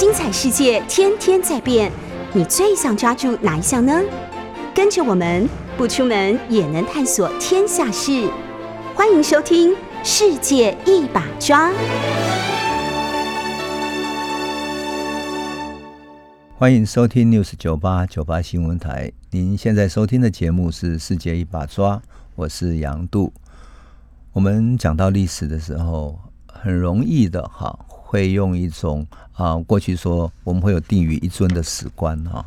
精彩世界天天在变，你最想抓住哪一项呢？跟着我们不出门也能探索天下事，欢迎收听《世界一把抓》。欢迎收听 News 九八九八新闻台。您现在收听的节目是《世界一把抓》，我是杨度。我们讲到历史的时候，很容易的哈，会用一种啊，过去说我们会有定于一尊的史观哈。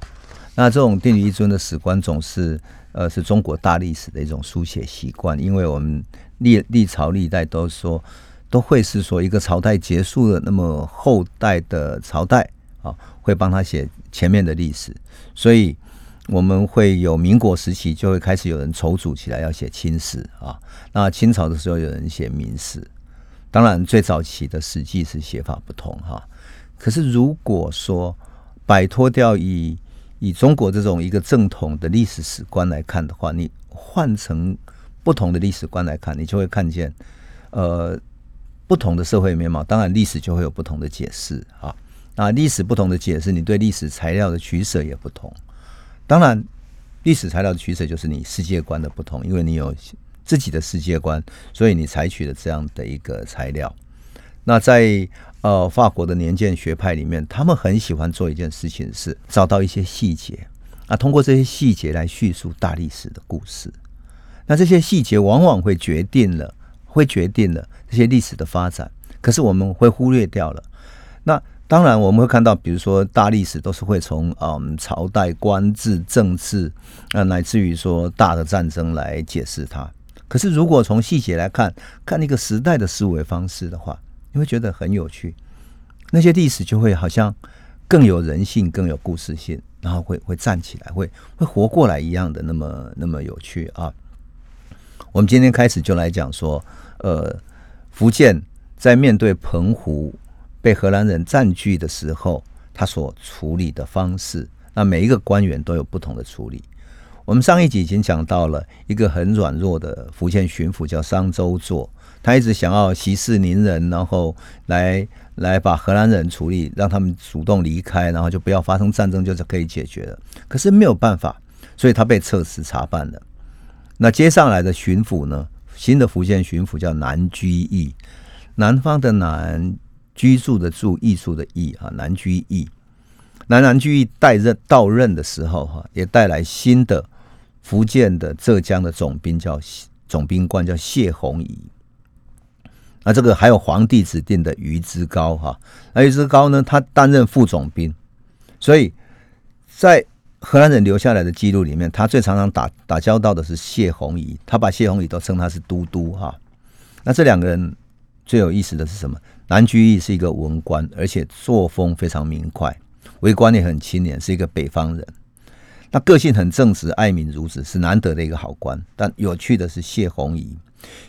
那这种定于一尊的史观，总是呃是中国大历史的一种书写习惯，因为我们历历朝历代都说都会是说一个朝代结束了，那么后代的朝代啊会帮他写前面的历史，所以。我们会有民国时期，就会开始有人筹组起来要写清史啊。那清朝的时候有人写明史，当然最早期的《史记》是写法不同哈。可是如果说摆脱掉以以中国这种一个正统的历史史观来看的话，你换成不同的历史观来看，你就会看见呃不同的社会面貌。当然历史就会有不同的解释啊。那历史不同的解释，你对历史材料的取舍也不同。当然，历史材料的取舍就是你世界观的不同，因为你有自己的世界观，所以你采取了这样的一个材料。那在呃法国的年鉴学派里面，他们很喜欢做一件事情，是找到一些细节啊，通过这些细节来叙述大历史的故事。那这些细节往往会决定了，会决定了这些历史的发展。可是我们会忽略掉了那。当然，我们会看到，比如说大历史都是会从嗯朝代、官制、政治，啊，乃至于说大的战争来解释它。可是，如果从细节来看，看那个时代的思维方式的话，你会觉得很有趣。那些历史就会好像更有人性、更有故事性，然后会会站起来，会会活过来一样的那么那么有趣啊。我们今天开始就来讲说，呃，福建在面对澎湖。被荷兰人占据的时候，他所处理的方式，那每一个官员都有不同的处理。我们上一集已经讲到了一个很软弱的福建巡抚叫商周作，他一直想要息事宁人，然后来来把荷兰人处理，让他们主动离开，然后就不要发生战争，就是可以解决了。可是没有办法，所以他被撤职查办了。那接上来的巡抚呢？新的福建巡抚叫南居易，南方的南。居住的住，艺术的艺啊，南居易，南南居易带任到任的时候哈，也带来新的福建的浙江的总兵叫总兵官叫谢宏仪，那这个还有皇帝指定的于之高哈，那于之高呢，他担任副总兵，所以在荷兰人留下来的记录里面，他最常常打打交道的是谢宏仪，他把谢宏仪都称他是都督哈，那这两个人最有意思的是什么？南居易是一个文官，而且作风非常明快，为官也很清廉，是一个北方人。那个性很正直，爱民如子，是难得的一个好官。但有趣的是谢宏仪，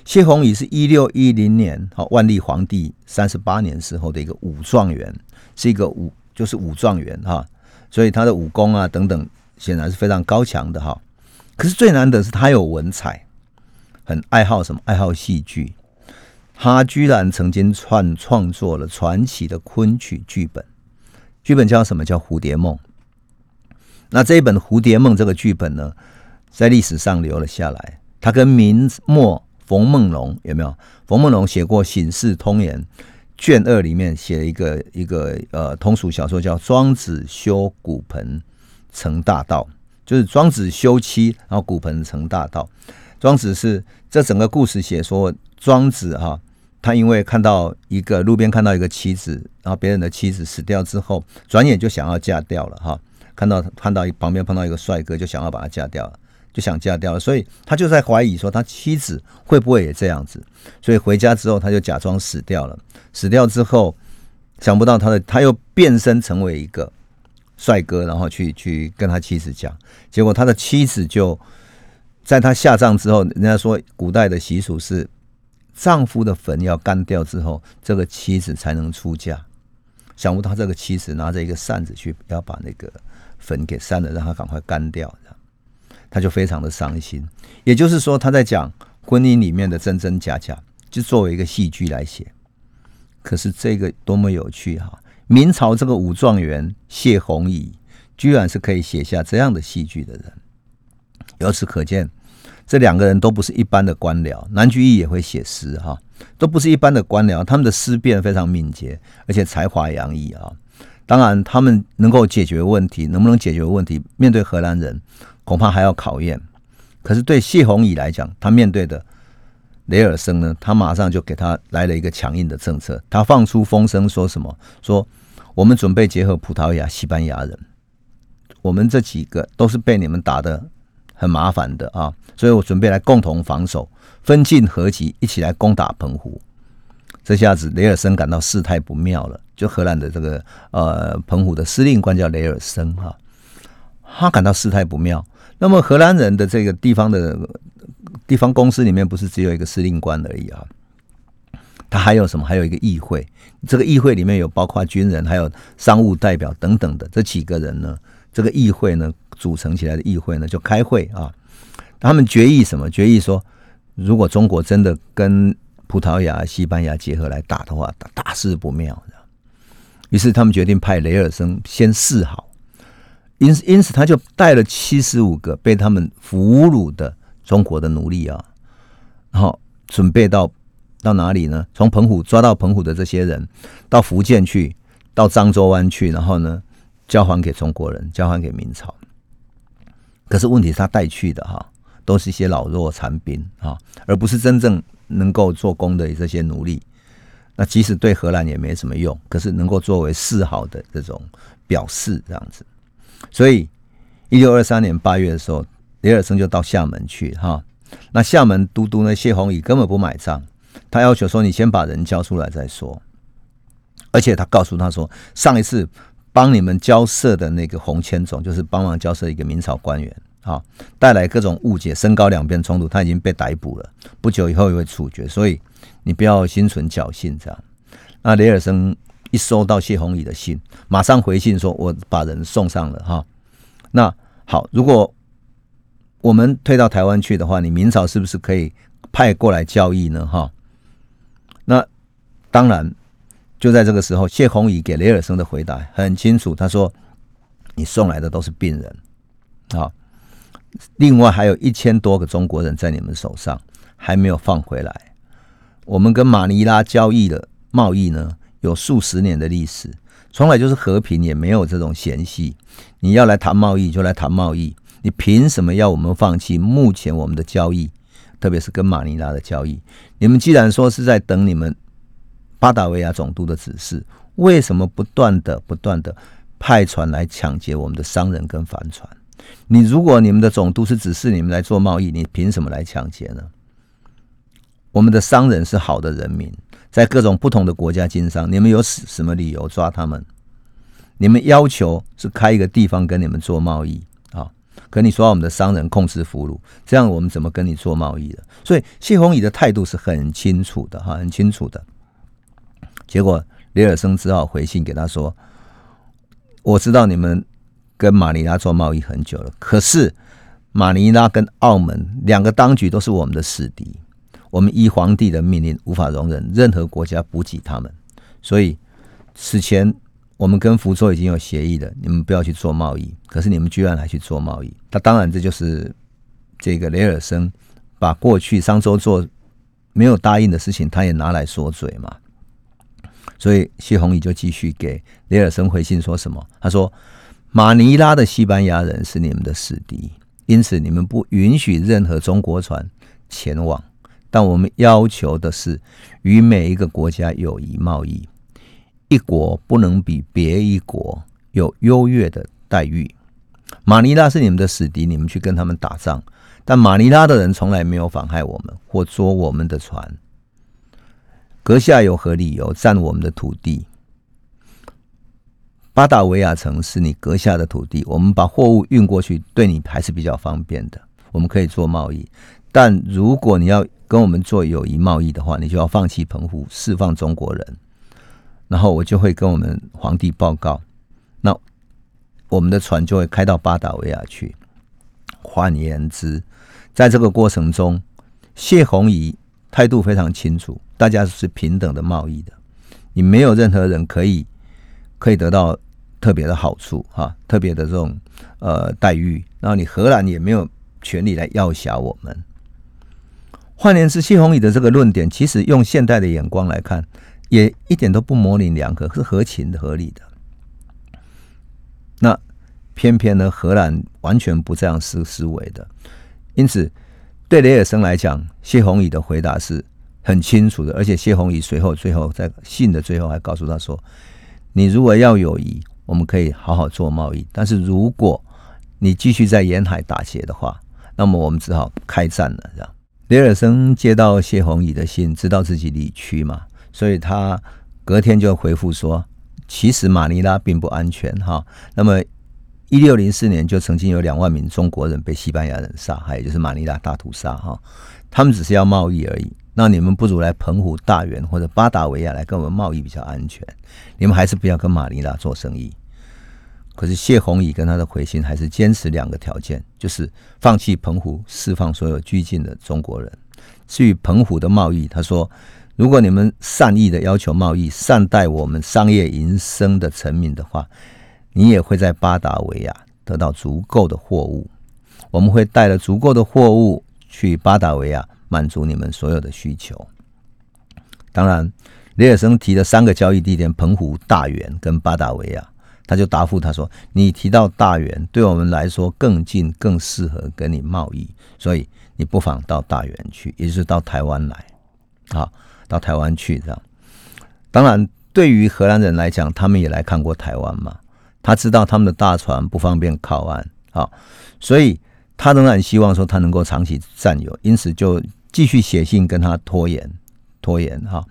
谢宏仪是一六一零年，好万历皇帝三十八年时候的一个武状元，是一个武就是武状元哈，所以他的武功啊等等，显然是非常高强的哈。可是最难得是他有文采，很爱好什么？爱好戏剧。他居然曾经创创作了传奇的昆曲剧本，剧本叫什么？叫《蝴蝶梦》。那这一本《蝴蝶梦》这个剧本呢，在历史上留了下来。他跟明末冯梦龙有没有？冯梦龙写过《醒世通言》卷二里面写了一个一个呃通俗小说，叫《庄子修骨盆成大道》，就是庄子修妻，然后骨盆成大道。庄子是这整个故事写说。庄子哈，他因为看到一个路边看到一个妻子，然后别人的妻子死掉之后，转眼就想要嫁掉了哈。看到看到旁边碰到一个帅哥，就想要把他嫁掉了，就想嫁掉了。所以他就在怀疑说，他妻子会不会也这样子？所以回家之后，他就假装死掉了。死掉之后，想不到他的他又变身成为一个帅哥，然后去去跟他妻子讲。结果他的妻子就在他下葬之后，人家说古代的习俗是。丈夫的坟要干掉之后，这个妻子才能出嫁。想不到这个妻子拿着一个扇子去要把那个粉给删了，让他赶快干掉，他就非常的伤心。也就是说，他在讲婚姻里面的真真假假，就作为一个戏剧来写。可是这个多么有趣哈！明朝这个武状元谢宏仪，居然是可以写下这样的戏剧的人。由此可见，这两个人都不是一般的官僚。南居易也会写诗哈，都不是一般的官僚。他们的思辨非常敏捷，而且才华洋溢啊。当然，他们能够解决问题，能不能解决问题？面对荷兰人，恐怕还要考验。可是对谢宏仪来讲，他面对的雷尔森呢，他马上就给他来了一个强硬的政策。他放出风声，说什么？说我们准备结合葡萄牙、西班牙人，我们这几个都是被你们打的很麻烦的啊，所以我准备来共同防守，分进合击，一起来攻打澎湖。这下子雷尔森感到事态不妙了。就荷兰的这个呃澎湖的司令官叫雷尔森哈，他感到事态不妙。那么荷兰人的这个地方的地方公司里面不是只有一个司令官而已啊，他还有什么？还有一个议会。这个议会里面有包括军人、还有商务代表等等的这几个人呢。这个议会呢组成起来的议会呢就开会啊，他们决议什么？决议说，如果中国真的跟葡萄牙、西班牙结合来打的话，大事不妙。于是他们决定派雷尔森先示好，因因此他就带了七十五个被他们俘虏的中国的奴隶啊，然后准备到到哪里呢？从澎湖抓到澎湖的这些人，到福建去，到漳州湾去，然后呢交还给中国人，交还给明朝。可是问题是他带去的哈，都是一些老弱残兵啊，而不是真正能够做工的这些奴隶。那即使对荷兰也没什么用，可是能够作为示好的这种表示，这样子。所以，一六二三年八月的时候，李尔森就到厦门去哈。那厦门都督呢，谢宏仪根本不买账，他要求说：“你先把人交出来再说。”而且他告诉他说：“上一次帮你们交涉的那个洪千总，就是帮忙交涉一个明朝官员啊，带来各种误解，升高两边冲突，他已经被逮捕了，不久以后也会处决。”所以。你不要心存侥幸，这样。那雷尔森一收到谢宏仪的信，马上回信说：“我把人送上了。”哈，那好，如果我们退到台湾去的话，你明朝是不是可以派过来交易呢？哈，那当然，就在这个时候，谢宏仪给雷尔森的回答很清楚，他说：“你送来的都是病人，啊，另外还有一千多个中国人在你们手上，还没有放回来。”我们跟马尼拉交易的贸易呢，有数十年的历史，从来就是和平，也没有这种嫌隙。你要来谈贸易就来谈贸易，你凭什么要我们放弃目前我们的交易，特别是跟马尼拉的交易？你们既然说是在等你们巴达维亚总督的指示，为什么不断的不断的派船来抢劫我们的商人跟帆船？你如果你们的总督是指示你们来做贸易，你凭什么来抢劫呢？我们的商人是好的人民，在各种不同的国家经商。你们有什什么理由抓他们？你们要求是开一个地方跟你们做贸易啊？可你说我们的商人控制俘虏，这样我们怎么跟你做贸易的？所以谢宏仪的态度是很清楚的哈，很清楚的。结果雷尔森只好回信给他说：“我知道你们跟马尼拉做贸易很久了，可是马尼拉跟澳门两个当局都是我们的死敌。”我们依皇帝的命令，无法容忍任何国家补给他们，所以此前我们跟福州已经有协议了，你们不要去做贸易。可是你们居然还去做贸易，那当然这就是这个雷尔森把过去商周做没有答应的事情，他也拿来说嘴嘛。所以谢宏仪就继续给雷尔森回信说什么？他说：“马尼拉的西班牙人是你们的死敌，因此你们不允许任何中国船前往。”但我们要求的是，与每一个国家友谊贸易，一国不能比别一国有优越的待遇。马尼拉是你们的死敌，你们去跟他们打仗，但马尼拉的人从来没有妨害我们或捉我们的船。阁下有何理由占我们的土地？巴达维亚城是你阁下的土地，我们把货物运过去，对你还是比较方便的，我们可以做贸易。但如果你要跟我们做友谊贸易的话，你就要放弃澎湖，释放中国人，然后我就会跟我们皇帝报告，那我们的船就会开到巴达维亚去。换言之，在这个过程中，谢宏仪态度非常清楚，大家是平等的贸易的，你没有任何人可以可以得到特别的好处哈，特别的这种呃待遇。然后你荷兰也没有权利来要挟我们。换言之，谢宏宇的这个论点，其实用现代的眼光来看，也一点都不模棱两可，是合情合理的。那偏偏呢，荷兰完全不这样思思维的，因此对雷尔森来讲，谢宏宇的回答是很清楚的，而且谢宏宇随后最后在信的最后还告诉他说：“你如果要友谊，我们可以好好做贸易；但是如果你继续在沿海打劫的话，那么我们只好开战了。”这样。雷尔森接到谢宏宇的信，知道自己理屈嘛，所以他隔天就回复说：“其实马尼拉并不安全哈。”那么，一六零四年就曾经有两万名中国人被西班牙人杀害，也就是马尼拉大屠杀哈。他们只是要贸易而已，那你们不如来澎湖、大员或者巴达维亚来跟我们贸易比较安全。你们还是不要跟马尼拉做生意。可是谢宏宇跟他的回信还是坚持两个条件，就是放弃澎湖，释放所有拘禁的中国人。至于澎湖的贸易，他说：如果你们善意的要求贸易，善待我们商业营生的臣民的话，你也会在巴达维亚得到足够的货物。我们会带了足够的货物去巴达维亚，满足你们所有的需求。当然，雷尔森提的三个交易地点：澎湖、大园跟巴达维亚。他就答复他说：“你提到大园，对我们来说更近，更适合跟你贸易，所以你不妨到大园去，也就是到台湾来，啊，到台湾去这样。当然，对于荷兰人来讲，他们也来看过台湾嘛，他知道他们的大船不方便靠岸，啊，所以他仍然希望说他能够长期占有，因此就继续写信跟他拖延，拖延哈。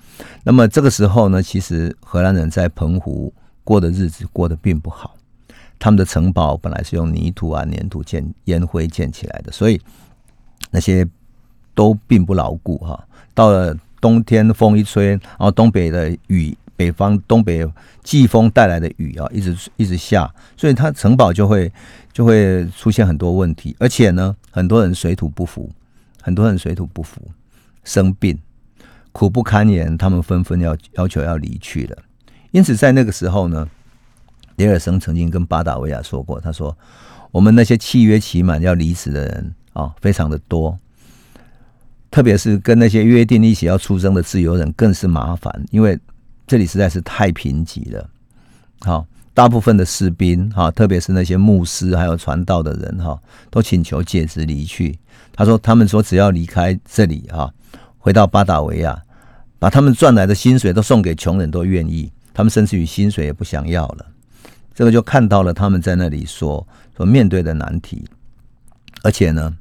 那么这个时候呢，其实荷兰人在澎湖。过的日子过得并不好，他们的城堡本来是用泥土啊、粘土建、烟灰建起来的，所以那些都并不牢固哈。到了冬天，风一吹，然后东北的雨，北方东北季风带来的雨啊，一直一直下，所以它城堡就会就会出现很多问题，而且呢，很多人水土不服，很多人水土不服，生病，苦不堪言，他们纷纷要要求要离去了。因此，在那个时候呢，雷尔森曾经跟巴达维亚说过：“他说，我们那些契约期满要离职的人啊，非常的多，特别是跟那些约定一起要出征的自由人更是麻烦，因为这里实在是太贫瘠了。好，大部分的士兵哈，特别是那些牧师还有传道的人哈，都请求解职离去。他说，他们说只要离开这里哈，回到巴达维亚，把他们赚来的薪水都送给穷人，都愿意。”他们甚至于薪水也不想要了，这个就看到了他们在那里所所面对的难题，而且呢，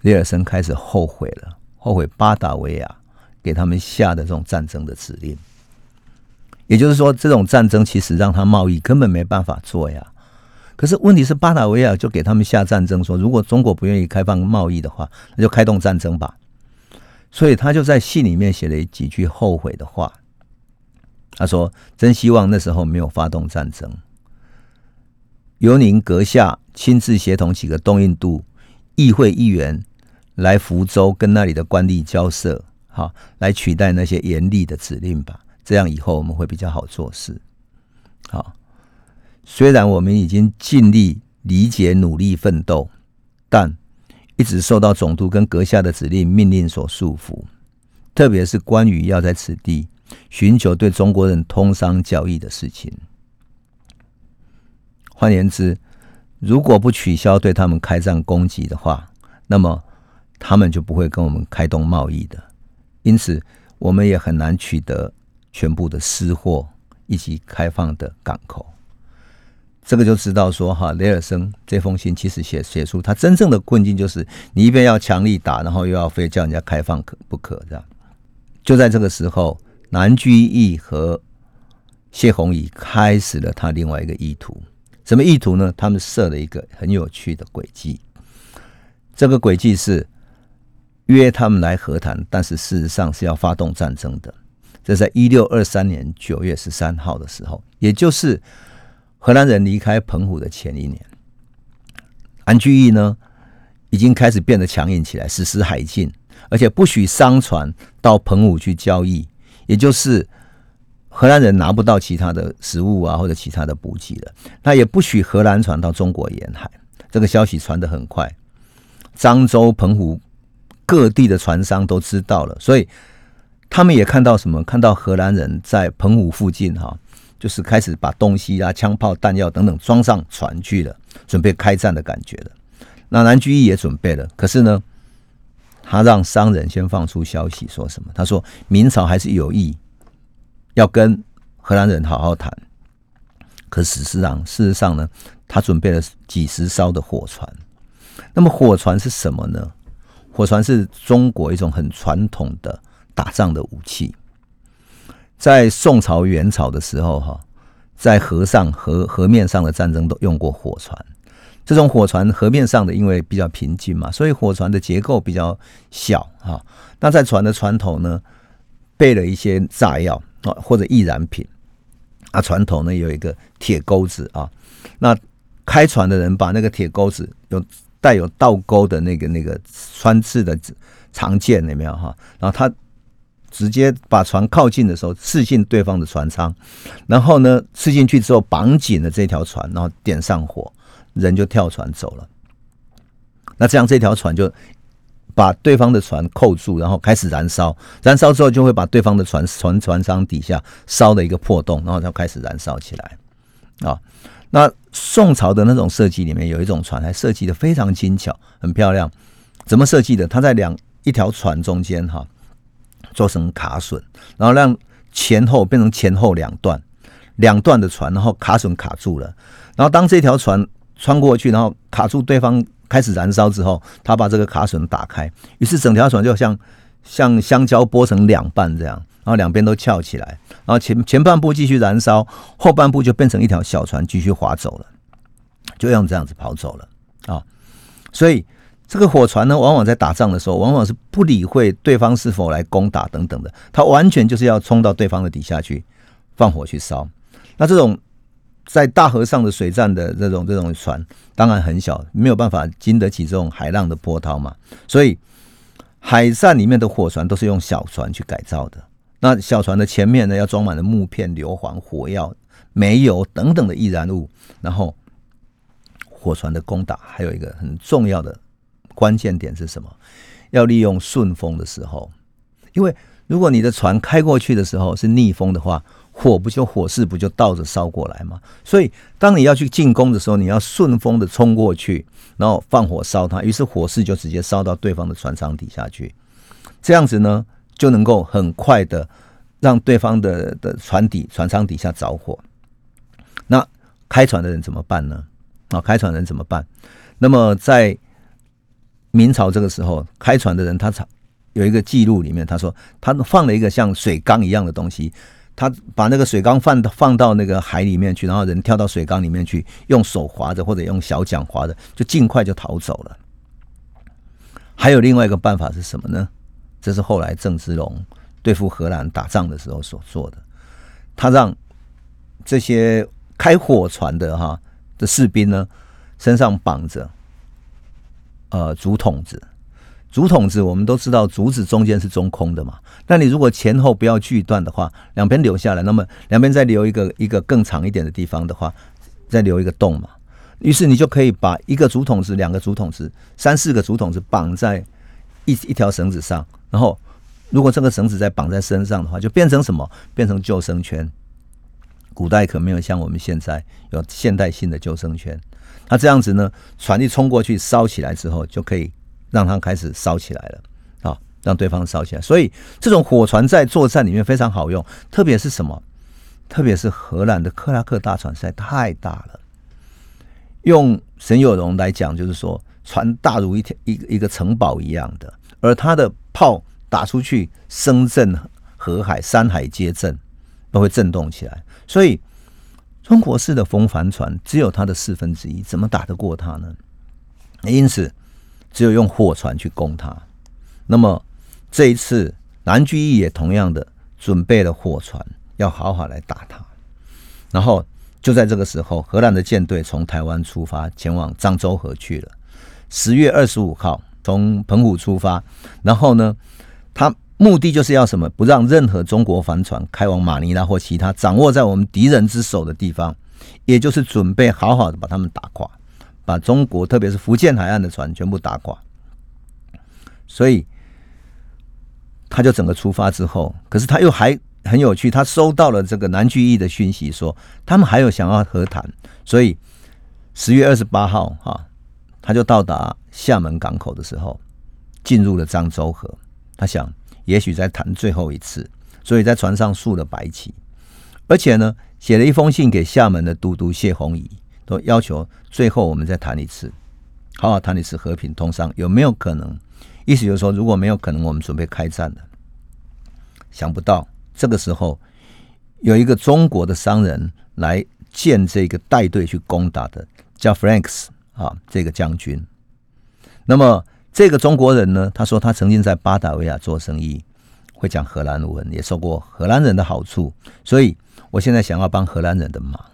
雷尔森开始后悔了，后悔巴达维亚给他们下的这种战争的指令，也就是说，这种战争其实让他贸易根本没办法做呀。可是问题是，巴达维亚就给他们下战争，说如果中国不愿意开放贸易的话，那就开动战争吧。所以他就在信里面写了几句后悔的话。他说：“真希望那时候没有发动战争，由您阁下亲自协同几个东印度议会议员来福州跟那里的官吏交涉，好来取代那些严厉的指令吧。这样以后我们会比较好做事。好，虽然我们已经尽力理解、努力奋斗，但一直受到总督跟阁下的指令、命令所束缚，特别是关于要在此地。”寻求对中国人通商交易的事情。换言之，如果不取消对他们开战攻击的话，那么他们就不会跟我们开动贸易的。因此，我们也很难取得全部的私货以及开放的港口。这个就知道说，哈，雷尔森这封信其实写写出他真正的困境，就是你一边要强力打，然后又要非叫人家开放可不可这样。就在这个时候。南居易和谢宏宇开始了他另外一个意图，什么意图呢？他们设了一个很有趣的轨迹。这个轨迹是约他们来和谈，但是事实上是要发动战争的。这在一六二三年九月十三号的时候，也就是荷兰人离开澎湖的前一年，安居易呢已经开始变得强硬起来，实施海禁，而且不许商船到澎湖去交易。也就是荷兰人拿不到其他的食物啊，或者其他的补给了。那也不许荷兰船到中国沿海。这个消息传得很快，漳州、澎湖各地的船商都知道了，所以他们也看到什么？看到荷兰人在澎湖附近哈，就是开始把东西啊、枪炮、弹药等等装上船去了，准备开战的感觉了。那南居易也准备了，可是呢，他让商人先放出消息，说什么？他说明朝还是有意。要跟荷兰人好好谈，可事实上，事实上呢，他准备了几十艘的火船。那么火船是什么呢？火船是中国一种很传统的打仗的武器。在宋朝、元朝的时候，哈，在河上、河河面上的战争都用过火船。这种火船河面上的，因为比较平静嘛，所以火船的结构比较小哈。那在船的船头呢，备了一些炸药。啊，或者易燃品啊，船头呢有一个铁钩子啊，那开船的人把那个铁钩子有带有倒钩的那个那个穿刺的长剑有没有哈？然后他直接把船靠近的时候刺进对方的船舱，然后呢刺进去之后绑紧了这条船，然后点上火，人就跳船走了。那这样这条船就。把对方的船扣住，然后开始燃烧。燃烧之后，就会把对方的船船船舱底下烧的一个破洞，然后就开始燃烧起来。啊，那宋朝的那种设计里面有一种船，还设计的非常精巧，很漂亮。怎么设计的？它在两一条船中间哈，做成卡榫，然后让前后变成前后两段，两段的船，然后卡榫卡住了。然后当这条船穿过去，然后卡住对方。开始燃烧之后，他把这个卡榫打开，于是整条船就像像香蕉剥成两半这样，然后两边都翘起来，然后前前半部继续燃烧，后半部就变成一条小船继续划走了，就用这样子跑走了啊。所以这个火船呢，往往在打仗的时候，往往是不理会对方是否来攻打等等的，它完全就是要冲到对方的底下去放火去烧。那这种。在大河上的水战的这种这种船，当然很小，没有办法经得起这种海浪的波涛嘛。所以海战里面的火船都是用小船去改造的。那小船的前面呢，要装满了木片、硫磺、火药、煤油等等的易燃物。然后火船的攻打还有一个很重要的关键点是什么？要利用顺风的时候，因为如果你的船开过去的时候是逆风的话。火不就火势不就倒着烧过来吗？所以当你要去进攻的时候，你要顺风的冲过去，然后放火烧它，于是火势就直接烧到对方的船舱底下去。这样子呢，就能够很快的让对方的的船底、船舱底下着火。那开船的人怎么办呢？啊，开船人怎么办？那么在明朝这个时候，开船的人他有一个记录里面，他说他放了一个像水缸一样的东西。他把那个水缸放放到那个海里面去，然后人跳到水缸里面去，用手划着或者用小桨划着，就尽快就逃走了。还有另外一个办法是什么呢？这是后来郑芝龙对付荷兰打仗的时候所做的。他让这些开火船的哈的士兵呢，身上绑着呃竹筒子。竹筒子，我们都知道，竹子中间是中空的嘛。那你如果前后不要锯断的话，两边留下来，那么两边再留一个一个更长一点的地方的话，再留一个洞嘛。于是你就可以把一个竹筒子、两个竹筒子、三四个竹筒子绑在一一条绳子上，然后如果这个绳子再绑在身上的话，就变成什么？变成救生圈。古代可没有像我们现在有现代性的救生圈。那这样子呢，船一冲过去烧起来之后，就可以。让它开始烧起来了，啊，让对方烧起来。所以这种火船在作战里面非常好用，特别是什么？特别是荷兰的克拉克大船实在太大了。用沈有容来讲，就是说船大如一条一一个城堡一样的，而它的炮打出去，声震河海，山海皆震，都会震动起来。所以中国式的风帆船只有它的四分之一，怎么打得过它呢？因此。只有用货船去攻它。那么这一次，南居易也同样的准备了货船，要好好来打它。然后就在这个时候，荷兰的舰队从台湾出发，前往漳州河去了。十月二十五号从澎湖出发，然后呢，他目的就是要什么？不让任何中国帆船开往马尼拉或其他掌握在我们敌人之手的地方，也就是准备好好的把他们打垮，把中国特别是福建海岸的船全部打垮。所以，他就整个出发之后，可是他又还很有趣，他收到了这个南居易的讯息，说他们还有想要和谈，所以十月二十八号哈，他就到达厦门港口的时候，进入了漳州河。他想，也许再谈最后一次，所以在船上竖了白旗，而且呢，写了一封信给厦门的都督谢宏仪，都要求最后我们再谈一次，好好谈一次和平通商，有没有可能？意思就是说，如果没有可能，我们准备开战了。想不到这个时候，有一个中国的商人来见这个带队去攻打的，叫 Franks 啊，这个将军。那么这个中国人呢，他说他曾经在巴达维亚做生意，会讲荷兰文，也受过荷兰人的好处，所以我现在想要帮荷兰人的忙。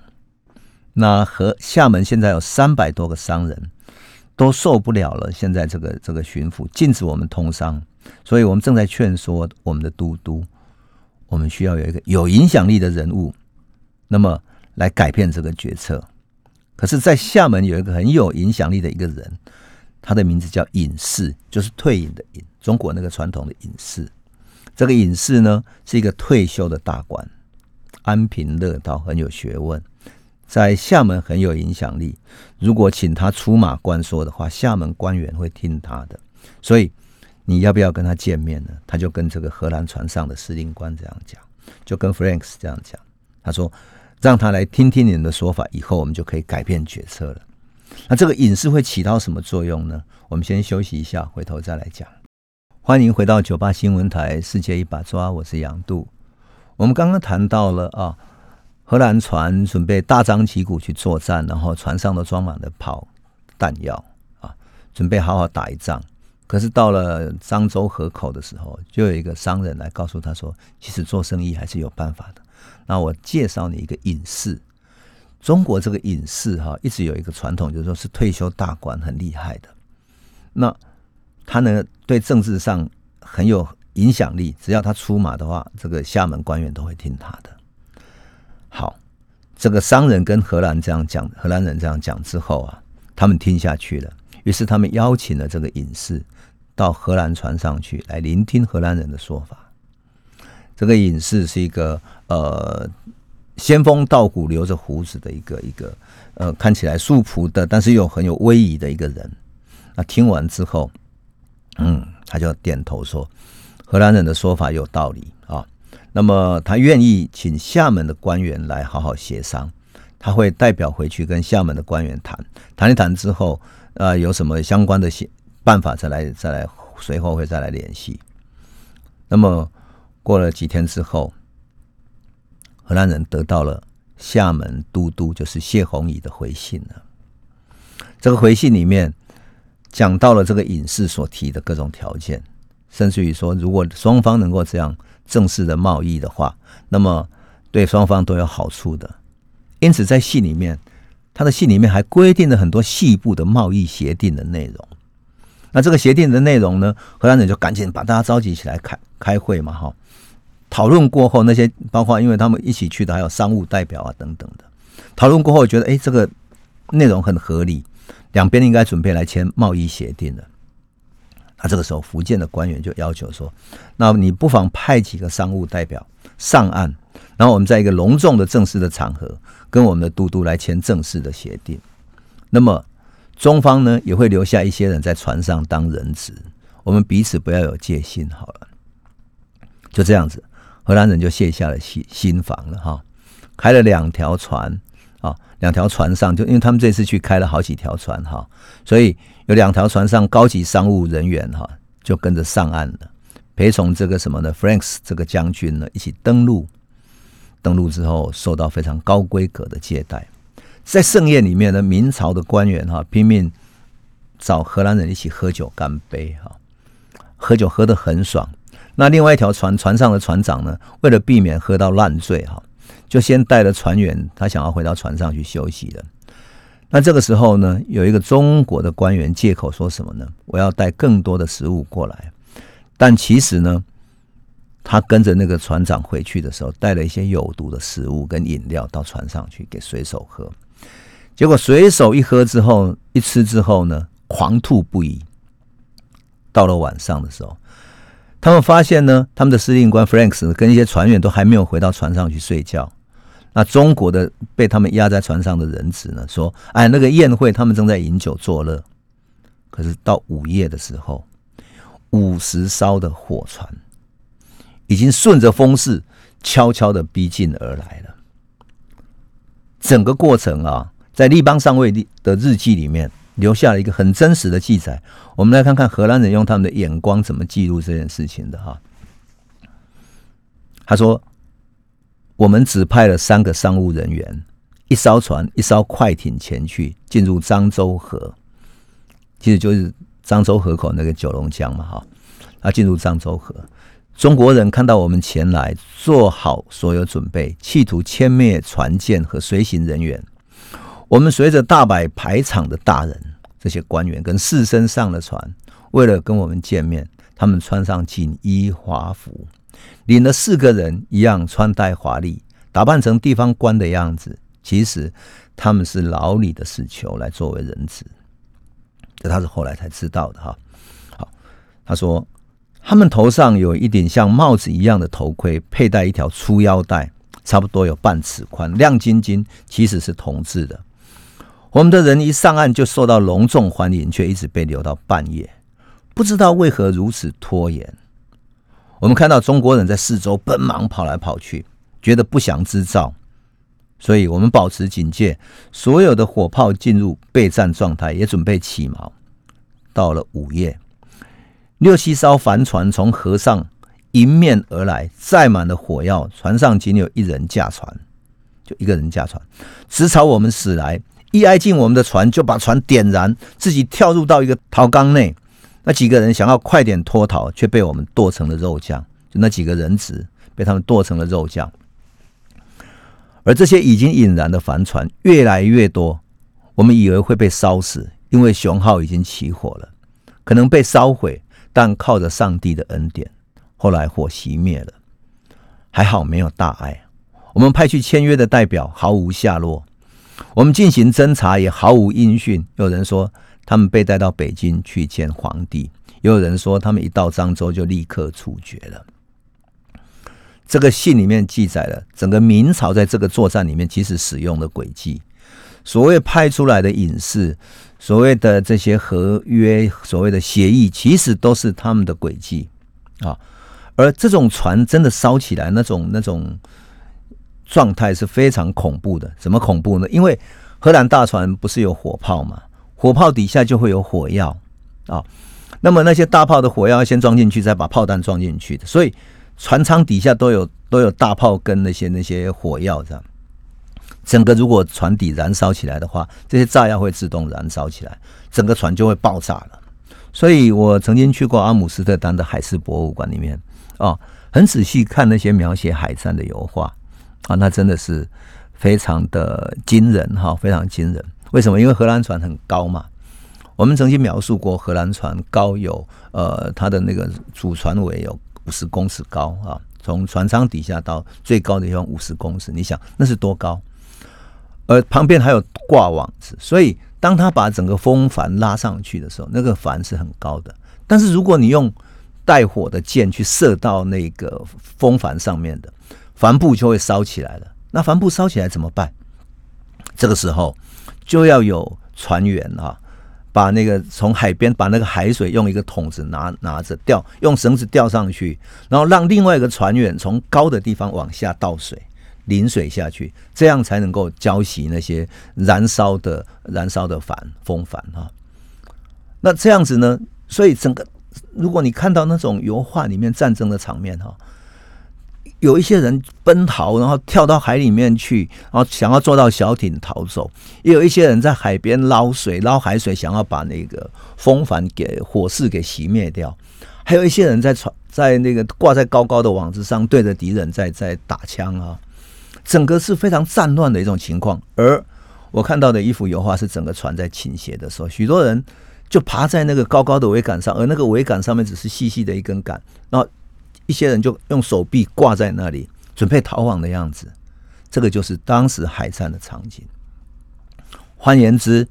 那和厦门现在有三百多个商人。都受不了了。现在这个这个巡抚禁止我们通商，所以我们正在劝说我们的都督，我们需要有一个有影响力的人物，那么来改变这个决策。可是，在厦门有一个很有影响力的一个人，他的名字叫隐士，就是退隐的隐，中国那个传统的隐士。这个隐士呢，是一个退休的大官，安贫乐道，很有学问。在厦门很有影响力，如果请他出马官说的话，厦门官员会听他的。所以你要不要跟他见面呢？他就跟这个荷兰船上的司令官这样讲，就跟 Franks 这样讲。他说：“让他来听听你们的说法，以后我们就可以改变决策了。”那这个隐士会起到什么作用呢？我们先休息一下，回头再来讲。欢迎回到九八新闻台《世界一把抓》，我是杨度。我们刚刚谈到了啊。荷兰船准备大张旗鼓去作战，然后船上都装满了炮弹药啊，准备好好打一仗。可是到了漳州河口的时候，就有一个商人来告诉他说：“其实做生意还是有办法的。”那我介绍你一个隐士。中国这个隐士哈，一直有一个传统，就是说是退休大官，很厉害的。那他呢，对政治上很有影响力，只要他出马的话，这个厦门官员都会听他的。好，这个商人跟荷兰这样讲，荷兰人这样讲之后啊，他们听下去了。于是他们邀请了这个隐士到荷兰船上去，来聆听荷兰人的说法。这个隐士是一个呃仙风道骨、留着胡子的一个一个呃看起来素朴的，但是又很有威仪的一个人。那听完之后，嗯，他就点头说：“荷兰人的说法有道理啊。”那么他愿意请厦门的官员来好好协商，他会代表回去跟厦门的官员谈，谈一谈之后，呃，有什么相关的办法再来再来，随后会再来联系。那么过了几天之后，荷兰人得到了厦门都督就是谢宏仪的回信了。这个回信里面讲到了这个隐士所提的各种条件，甚至于说，如果双方能够这样。正式的贸易的话，那么对双方都有好处的。因此，在信里面，他的信里面还规定了很多细部的贸易协定的内容。那这个协定的内容呢，荷兰人就赶紧把大家召集起来开开会嘛，哈。讨论过后，那些包括因为他们一起去的还有商务代表啊等等的。讨论过后，觉得哎，这个内容很合理，两边应该准备来签贸易协定的。那这个时候，福建的官员就要求说：“那你不妨派几个商务代表上岸，然后我们在一个隆重的正式的场合，跟我们的都督来签正式的协定。那么中方呢，也会留下一些人在船上当人质，我们彼此不要有戒心。好了，就这样子，荷兰人就卸下了心心防了哈，开了两条船。”啊，两条船上就因为他们这次去开了好几条船哈，所以有两条船上高级商务人员哈就跟着上岸了，陪从这个什么呢？Franks 这个将军呢一起登陆，登陆之后受到非常高规格的接待，在盛宴里面呢，明朝的官员哈拼命找荷兰人一起喝酒干杯哈，喝酒喝得很爽。那另外一条船船上的船长呢，为了避免喝到烂醉哈。就先带了船员，他想要回到船上去休息了。那这个时候呢，有一个中国的官员借口说什么呢？我要带更多的食物过来。但其实呢，他跟着那个船长回去的时候，带了一些有毒的食物跟饮料到船上去给水手喝。结果水手一喝之后，一吃之后呢，狂吐不已。到了晚上的时候，他们发现呢，他们的司令官 Franks 跟一些船员都还没有回到船上去睡觉。那中国的被他们压在船上的人质呢，说：“哎，那个宴会他们正在饮酒作乐。”可是到午夜的时候，五十艘的火船已经顺着风势悄悄的逼近而来了。整个过程啊，在立邦上尉的日记里面留下了一个很真实的记载。我们来看看荷兰人用他们的眼光怎么记录这件事情的哈。他说：“我们只派了三个商务人员，一艘船、一艘快艇前去进入漳州河。”其实就是漳州河口那个九龙江嘛，哈，啊，进入漳州河，中国人看到我们前来，做好所有准备，企图歼灭船舰和随行人员。我们随着大摆排场的大人，这些官员跟士绅上了船，为了跟我们见面，他们穿上锦衣华服，领了四个人一样穿戴华丽，打扮成地方官的样子。其实他们是牢里的死囚，来作为人质。这他是后来才知道的哈。好，他说他们头上有一顶像帽子一样的头盔，佩戴一条粗腰带，差不多有半尺宽，亮晶晶，其实是铜制的。我们的人一上岸就受到隆重欢迎，却一直被留到半夜，不知道为何如此拖延。我们看到中国人在四周奔忙跑来跑去，觉得不祥之兆。所以我们保持警戒，所有的火炮进入备战状态，也准备起锚。到了午夜，六七艘帆船从河上迎面而来，载满了火药，船上仅有一人驾船，就一个人驾船，直朝我们驶来。一挨近我们的船，就把船点燃，自己跳入到一个陶缸内。那几个人想要快点脱逃，却被我们剁成了肉酱。就那几个人质被他们剁成了肉酱。而这些已经引燃的帆船越来越多，我们以为会被烧死，因为熊号已经起火了，可能被烧毁。但靠着上帝的恩典，后来火熄灭了，还好没有大碍。我们派去签约的代表毫无下落，我们进行侦查也毫无音讯。有人说他们被带到北京去见皇帝，也有人说他们一到漳州就立刻处决了。这个信里面记载了整个明朝在这个作战里面其实使用的轨迹，所谓派出来的隐士，所谓的这些合约，所谓的协议，其实都是他们的轨迹啊。而这种船真的烧起来，那种那种状态是非常恐怖的。怎么恐怖呢？因为荷兰大船不是有火炮嘛，火炮底下就会有火药啊。那么那些大炮的火药要先装进去，再把炮弹装进去的，所以。船舱底下都有都有大炮跟那些那些火药这样，整个如果船底燃烧起来的话，这些炸药会自动燃烧起来，整个船就会爆炸了。所以我曾经去过阿姆斯特丹的海事博物馆里面啊，很仔细看那些描写海战的油画啊，那真的是非常的惊人哈，非常惊人。为什么？因为荷兰船很高嘛。我们曾经描述过荷兰船高有呃，它的那个主船尾有。五十公尺高啊！从船舱底下到最高的地方五十公尺，你想那是多高？而旁边还有挂网子，所以当他把整个风帆拉上去的时候，那个帆是很高的。但是如果你用带火的箭去射到那个风帆上面的帆布，就会烧起来了。那帆布烧起来怎么办？这个时候就要有船员啊。把那个从海边把那个海水用一个桶子拿拿着吊，用绳子吊上去，然后让另外一个船员从高的地方往下倒水，淋水下去，这样才能够浇熄那些燃烧的燃烧的帆风帆哈。那这样子呢？所以整个如果你看到那种油画里面战争的场面哈。有一些人奔逃，然后跳到海里面去，然后想要坐到小艇逃走；也有一些人在海边捞水、捞海水，想要把那个风帆给火势给熄灭掉；还有一些人在船在那个挂在高高的网子上，对着敌人在在打枪啊！整个是非常战乱的一种情况。而我看到的一幅油画是整个船在倾斜的时候，许多人就爬在那个高高的桅杆上，而那个桅杆上面只是细细的一根杆，然后。一些人就用手臂挂在那里，准备逃亡的样子。这个就是当时海战的场景。换言之，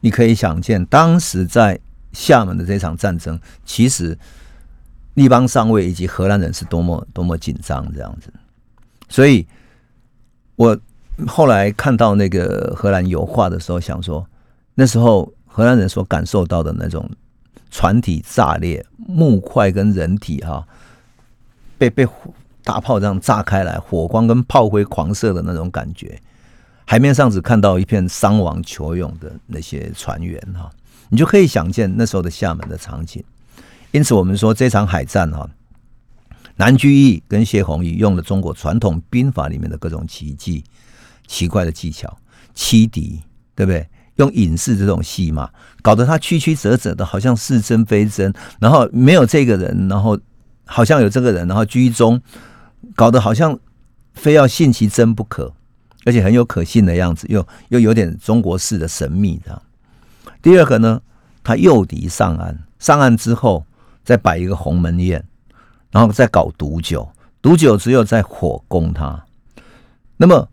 你可以想见，当时在厦门的这场战争，其实立邦上尉以及荷兰人是多么多么紧张这样子。所以，我后来看到那个荷兰油画的时候，想说，那时候荷兰人所感受到的那种船体炸裂、木块跟人体哈被被大炮这样炸开来，火光跟炮灰狂射的那种感觉，海面上只看到一片伤亡求勇的那些船员哈，你就可以想见那时候的厦门的场景。因此，我们说这场海战哈。南居易跟谢宏宇用了中国传统兵法里面的各种奇技、奇怪的技巧，欺敌，对不对？用隐士这种戏码，搞得他曲曲折折的，好像是真非真。然后没有这个人，然后好像有这个人，然后居中，搞得好像非要信其真不可，而且很有可信的样子，又又有点中国式的神秘。这样。第二个呢，他诱敌上岸，上岸之后再摆一个鸿门宴。然后再搞毒酒，毒酒只有在火攻他。那么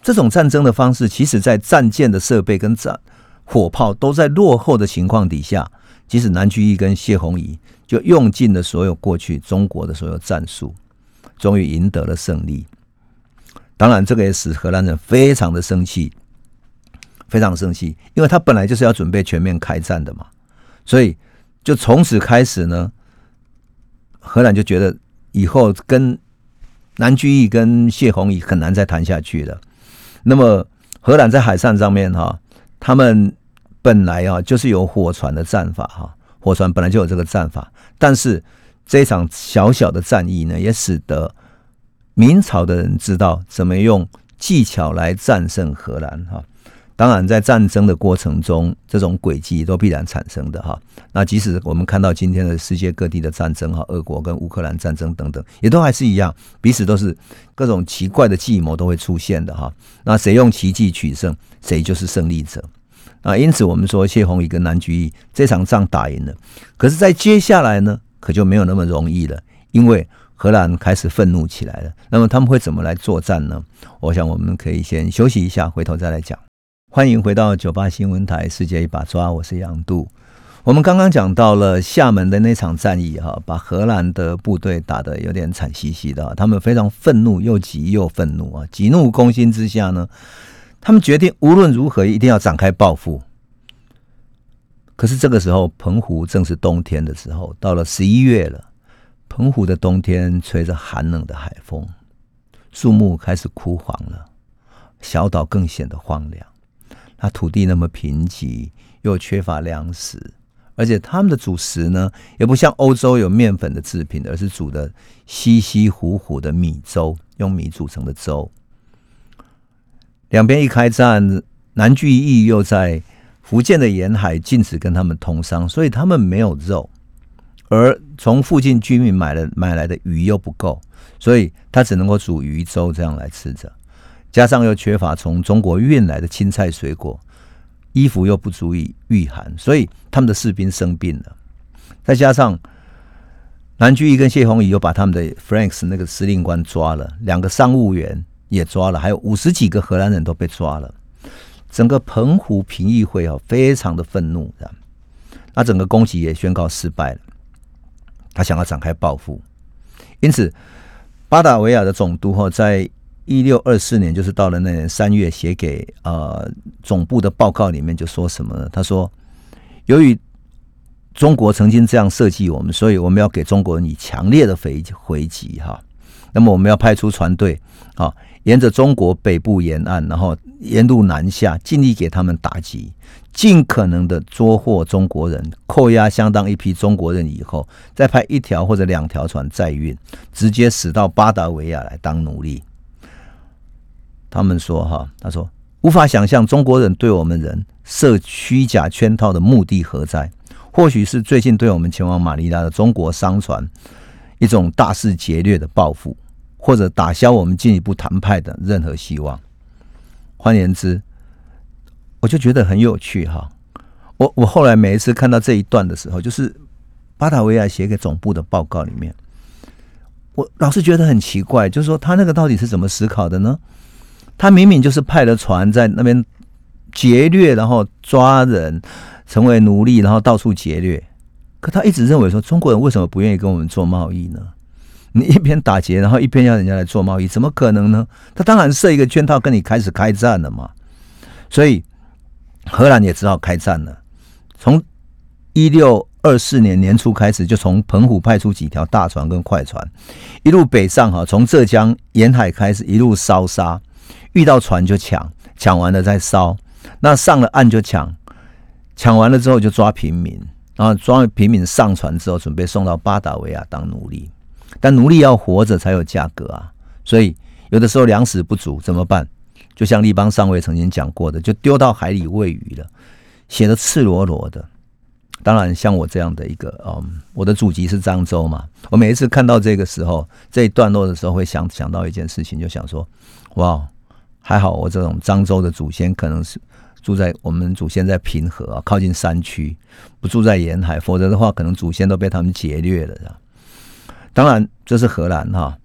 这种战争的方式，其实在战舰的设备跟战火炮都在落后的情况底下，即使南居易跟谢宏仪就用尽了所有过去中国的所有战术，终于赢得了胜利。当然，这个也使荷兰人非常的生气，非常生气，因为他本来就是要准备全面开战的嘛，所以就从此开始呢。荷兰就觉得以后跟南居易跟谢宏仪很难再谈下去了。那么荷兰在海上上面哈，他们本来啊就是有火船的战法哈，火船本来就有这个战法，但是这场小小的战役呢，也使得明朝的人知道怎么用技巧来战胜荷兰哈。当然，在战争的过程中，这种轨迹都必然产生的哈。那即使我们看到今天的世界各地的战争哈，俄国跟乌克兰战争等等，也都还是一样，彼此都是各种奇怪的计谋都会出现的哈。那谁用奇迹取胜，谁就是胜利者啊。因此，我们说谢宏宇跟南居易这场仗打赢了，可是，在接下来呢，可就没有那么容易了，因为荷兰开始愤怒起来了。那么他们会怎么来作战呢？我想我们可以先休息一下，回头再来讲。欢迎回到九八新闻台《世界一把抓》，我是杨度。我们刚刚讲到了厦门的那场战役，哈，把荷兰的部队打得有点惨兮兮的，他们非常愤怒，又急又愤怒啊！急怒攻心之下呢，他们决定无论如何一定要展开报复。可是这个时候，澎湖正是冬天的时候，到了十一月了，澎湖的冬天吹着寒冷的海风，树木开始枯黄了，小岛更显得荒凉。那土地那么贫瘠，又缺乏粮食，而且他们的主食呢，也不像欧洲有面粉的制品，而是煮的稀稀糊糊的米粥，用米煮成的粥。两边一开战，南居易又在福建的沿海禁止跟他们通商，所以他们没有肉，而从附近居民买了买来的鱼又不够，所以他只能够煮鱼粥这样来吃着。加上又缺乏从中国运来的青菜水果，衣服又不足以御寒，所以他们的士兵生病了。再加上南居易跟谢宏宇又把他们的 Franks 那个司令官抓了，两个商务员也抓了，还有五十几个荷兰人都被抓了。整个澎湖评议会啊，非常的愤怒，那整个攻击也宣告失败了。他想要展开报复，因此巴达维亚的总督哈在。一六二四年，就是到了那年三月，写给呃总部的报告里面就说什么呢？他说，由于中国曾经这样设计我们，所以我们要给中国人以强烈的回回击哈。那么我们要派出船队啊，沿着中国北部沿岸，然后沿路南下，尽力给他们打击，尽可能的捉获中国人，扣押相当一批中国人以后，再派一条或者两条船载运，直接驶到巴达维亚来当奴隶。他们说：“哈，他说无法想象中国人对我们人设虚假圈套的目的何在？或许是最近对我们前往马尼拉的中国商船一种大肆劫掠的报复，或者打消我们进一步谈判的任何希望。换言之，我就觉得很有趣哈。我我后来每一次看到这一段的时候，就是巴塔维亚写给总部的报告里面，我老是觉得很奇怪，就是说他那个到底是怎么思考的呢？他明明就是派了船在那边劫掠，然后抓人成为奴隶，然后到处劫掠。可他一直认为说，中国人为什么不愿意跟我们做贸易呢？你一边打劫，然后一边要人家来做贸易，怎么可能呢？他当然设一个圈套跟你开始开战了嘛。所以荷兰也只好开战了。从一六二四年年初开始，就从澎湖派出几条大船跟快船，一路北上哈，从浙江沿海开始一路烧杀，遇到船就抢，抢完了再烧，那上了岸就抢，抢完了之后就抓平民，然后抓平民上船之后，准备送到巴达维亚当奴隶。但奴隶要活着才有价格啊，所以有的时候粮食不足怎么办？就像立邦上尉曾经讲过的，就丢到海里喂鱼了，写的赤裸裸的。当然，像我这样的一个，嗯，我的祖籍是漳州嘛，我每一次看到这个时候这一段落的时候，会想想到一件事情，就想说，哇，还好我这种漳州的祖先可能是住在我们祖先在平和啊，靠近山区，不住在沿海，否则的话，可能祖先都被他们劫掠了。当然，这是荷兰哈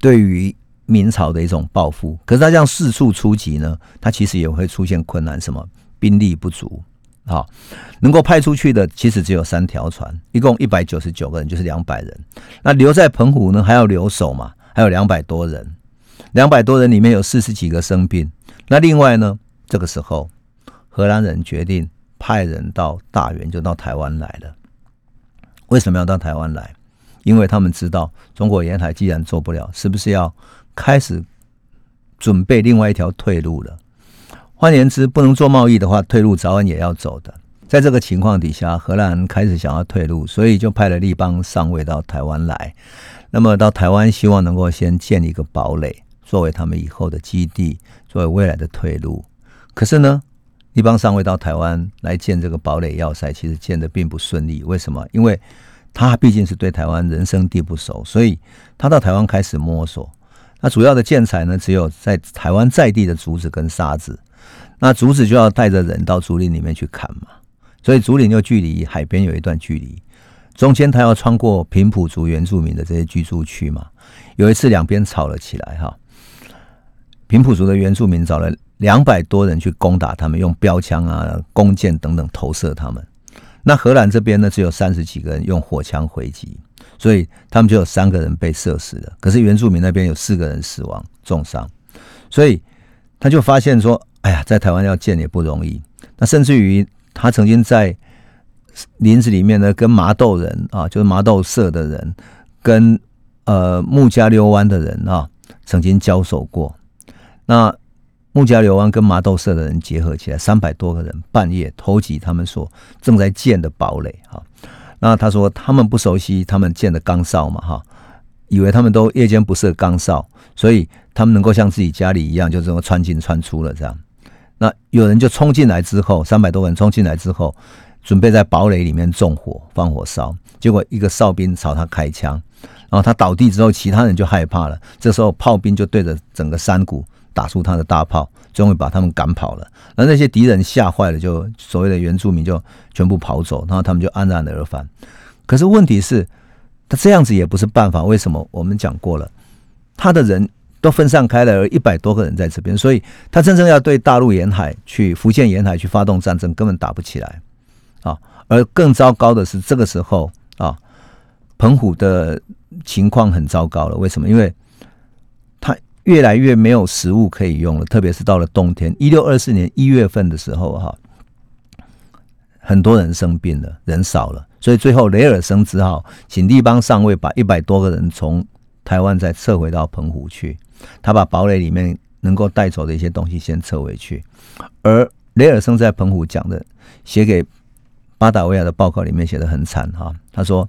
对于明朝的一种报复。可是他这样四处出击呢，他其实也会出现困难，什么兵力不足，好，能够派出去的其实只有三条船，一共一百九十九个人，就是两百人。那留在澎湖呢，还要留守嘛，还有两百多人，两百多人里面有四十几个生病。那另外呢，这个时候荷兰人决定派人到大员，就到台湾来了。为什么要到台湾来？因为他们知道中国沿海既然做不了，是不是要开始准备另外一条退路了？换言之，不能做贸易的话，退路早晚也要走的。在这个情况底下，荷兰开始想要退路，所以就派了立邦上尉到台湾来。那么到台湾，希望能够先建立一个堡垒，作为他们以后的基地，作为未来的退路。可是呢，立邦上尉到台湾来建这个堡垒要塞，其实建的并不顺利。为什么？因为他毕竟是对台湾人生地不熟，所以他到台湾开始摸索。那主要的建材呢，只有在台湾在地的竹子跟沙子。那竹子就要带着人到竹林里面去砍嘛，所以竹林就距离海边有一段距离，中间他要穿过平埔族原住民的这些居住区嘛。有一次两边吵了起来哈，平埔族的原住民找了两百多人去攻打他们，用标枪啊、弓箭等等投射他们。那荷兰这边呢，只有三十几个人用火枪回击，所以他们就有三个人被射死了。可是原住民那边有四个人死亡重伤，所以他就发现说：“哎呀，在台湾要建也不容易。”那甚至于他曾经在林子里面呢，跟麻豆人啊，就是麻豆社的人，跟呃木加溜湾的人啊，曾经交手过。那木加流湾跟麻豆社的人结合起来，三百多个人半夜偷袭他们所正在建的堡垒。哈，那他说他们不熟悉他们建的岗哨嘛，哈，以为他们都夜间不设岗哨，所以他们能够像自己家里一样，就这么穿进穿出了这样。那有人就冲进来之后，三百多个人冲进来之后，准备在堡垒里面纵火放火烧，结果一个哨兵朝他开枪，然后他倒地之后，其他人就害怕了。这时候炮兵就对着整个山谷。打出他的大炮，终于把他们赶跑了。而那些敌人吓坏了，就所谓的原住民就全部跑走，然后他们就安然的而返。可是问题是，他这样子也不是办法。为什么？我们讲过了，他的人都分散开了，而一百多个人在这边，所以他真正要对大陆沿海、去福建沿海去发动战争，根本打不起来啊！而更糟糕的是，这个时候啊，澎湖的情况很糟糕了。为什么？因为越来越没有食物可以用了，特别是到了冬天。一六二四年一月份的时候，哈，很多人生病了，人少了，所以最后雷尔森只好请立邦上尉把一百多个人从台湾再撤回到澎湖去。他把堡垒里面能够带走的一些东西先撤回去。而雷尔森在澎湖讲的，写给巴达维亚的报告里面写的很惨哈。他说：“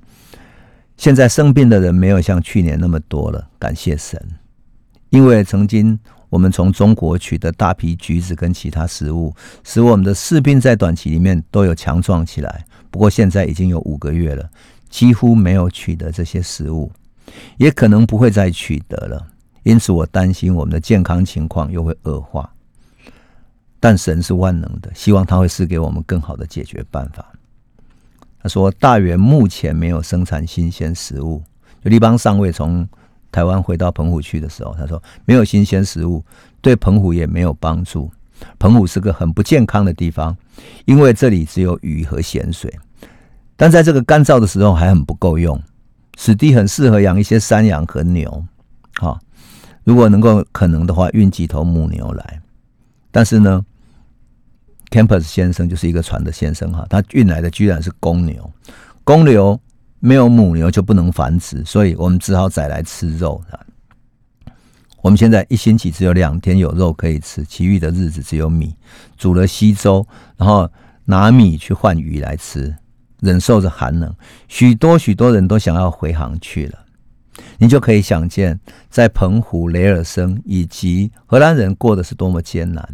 现在生病的人没有像去年那么多了，感谢神。”因为曾经我们从中国取得大批橘子跟其他食物，使我们的士兵在短期里面都有强壮起来。不过现在已经有五个月了，几乎没有取得这些食物，也可能不会再取得了。因此，我担心我们的健康情况又会恶化。但神是万能的，希望他会赐给我们更好的解决办法。他说：“大元目前没有生产新鲜食物。”就立邦上尉从台湾回到澎湖去的时候，他说没有新鲜食物，对澎湖也没有帮助。澎湖是个很不健康的地方，因为这里只有鱼和咸水，但在这个干燥的时候还很不够用。此地很适合养一些山羊和牛，好，如果能够可能的话，运几头母牛来。但是呢，Campus 先生就是一个船的先生哈，他运来的居然是公牛，公牛没有母牛就不能繁殖，所以我们只好宰来吃肉。我们现在一星期只有两天有肉可以吃，其余的日子只有米，煮了稀粥，然后拿米去换鱼来吃。忍受着寒冷，许多许多人都想要回航去了。你就可以想见，在澎湖、雷尔森以及荷兰人过的是多么艰难。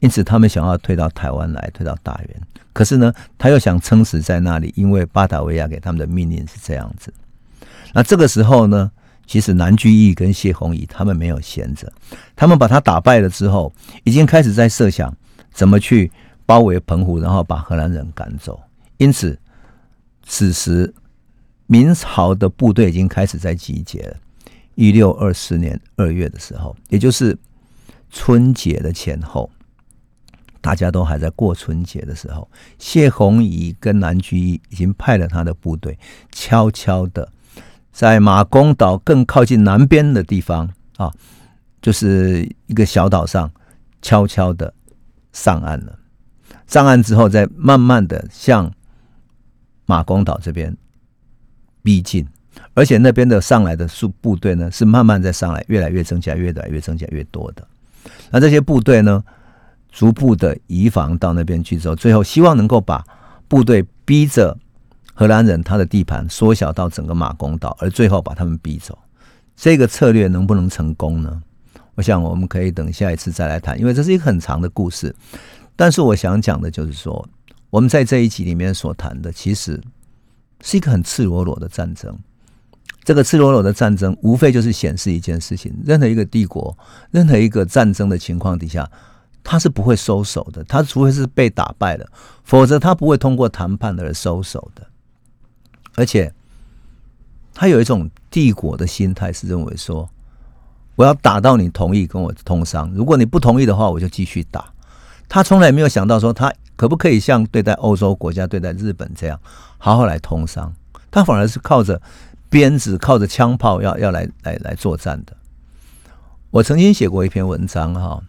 因此，他们想要退到台湾来，退到大园。可是呢，他又想撑死在那里，因为巴达维亚给他们的命令是这样子。那这个时候呢，其实南居易跟谢宏仪他们没有闲着，他们把他打败了之后，已经开始在设想怎么去包围澎湖，然后把荷兰人赶走。因此。此时，明朝的部队已经开始在集结了。一六二四年二月的时候，也就是春节的前后，大家都还在过春节的时候，谢宏仪跟南居已经派了他的部队，悄悄的在马公岛更靠近南边的地方啊，就是一个小岛上，悄悄的上岸了。上岸之后，再慢慢的向。马公岛这边逼近，而且那边的上来的数部队呢，是慢慢在上来，越来越增加，越来越增加越多的。那这些部队呢，逐步的移防到那边去之后，最后希望能够把部队逼着荷兰人他的地盘缩小到整个马公岛，而最后把他们逼走。这个策略能不能成功呢？我想我们可以等下一次再来谈，因为这是一个很长的故事。但是我想讲的就是说。我们在这一集里面所谈的，其实是一个很赤裸裸的战争。这个赤裸裸的战争，无非就是显示一件事情：任何一个帝国，任何一个战争的情况底下，他是不会收手的。他除非是被打败了，否则他不会通过谈判而收手的。而且，他有一种帝国的心态，是认为说：我要打到你同意跟我通商，如果你不同意的话，我就继续打。他从来没有想到说他。可不可以像对待欧洲国家、对待日本这样好好来通商？他反而是靠着鞭子、靠着枪炮要要来来来作战的。我曾经写过一篇文章，哈，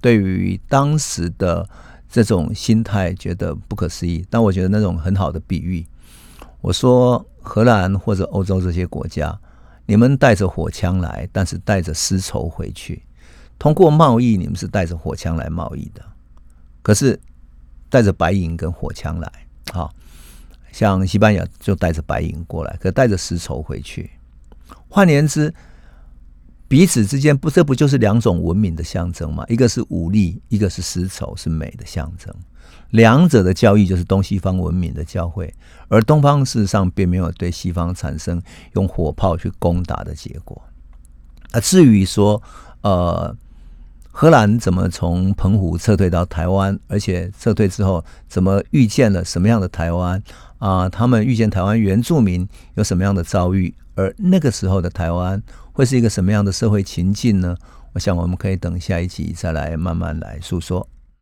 对于当时的这种心态觉得不可思议，但我觉得那种很好的比喻。我说，荷兰或者欧洲这些国家，你们带着火枪来，但是带着丝绸回去。通过贸易，你们是带着火枪来贸易的，可是。带着白银跟火枪来，好像西班牙就带着白银过来，可带着丝绸回去。换言之，彼此之间不，这不就是两种文明的象征吗？一个是武力，一个是丝绸，是美的象征。两者的交易就是东西方文明的交汇，而东方事实上并没有对西方产生用火炮去攻打的结果。啊，至于说，呃。荷兰怎么从澎湖撤退到台湾？而且撤退之后，怎么遇见了什么样的台湾？啊，他们遇见台湾原住民有什么样的遭遇？而那个时候的台湾会是一个什么样的社会情境呢？我想我们可以等下一集再来慢慢来诉说。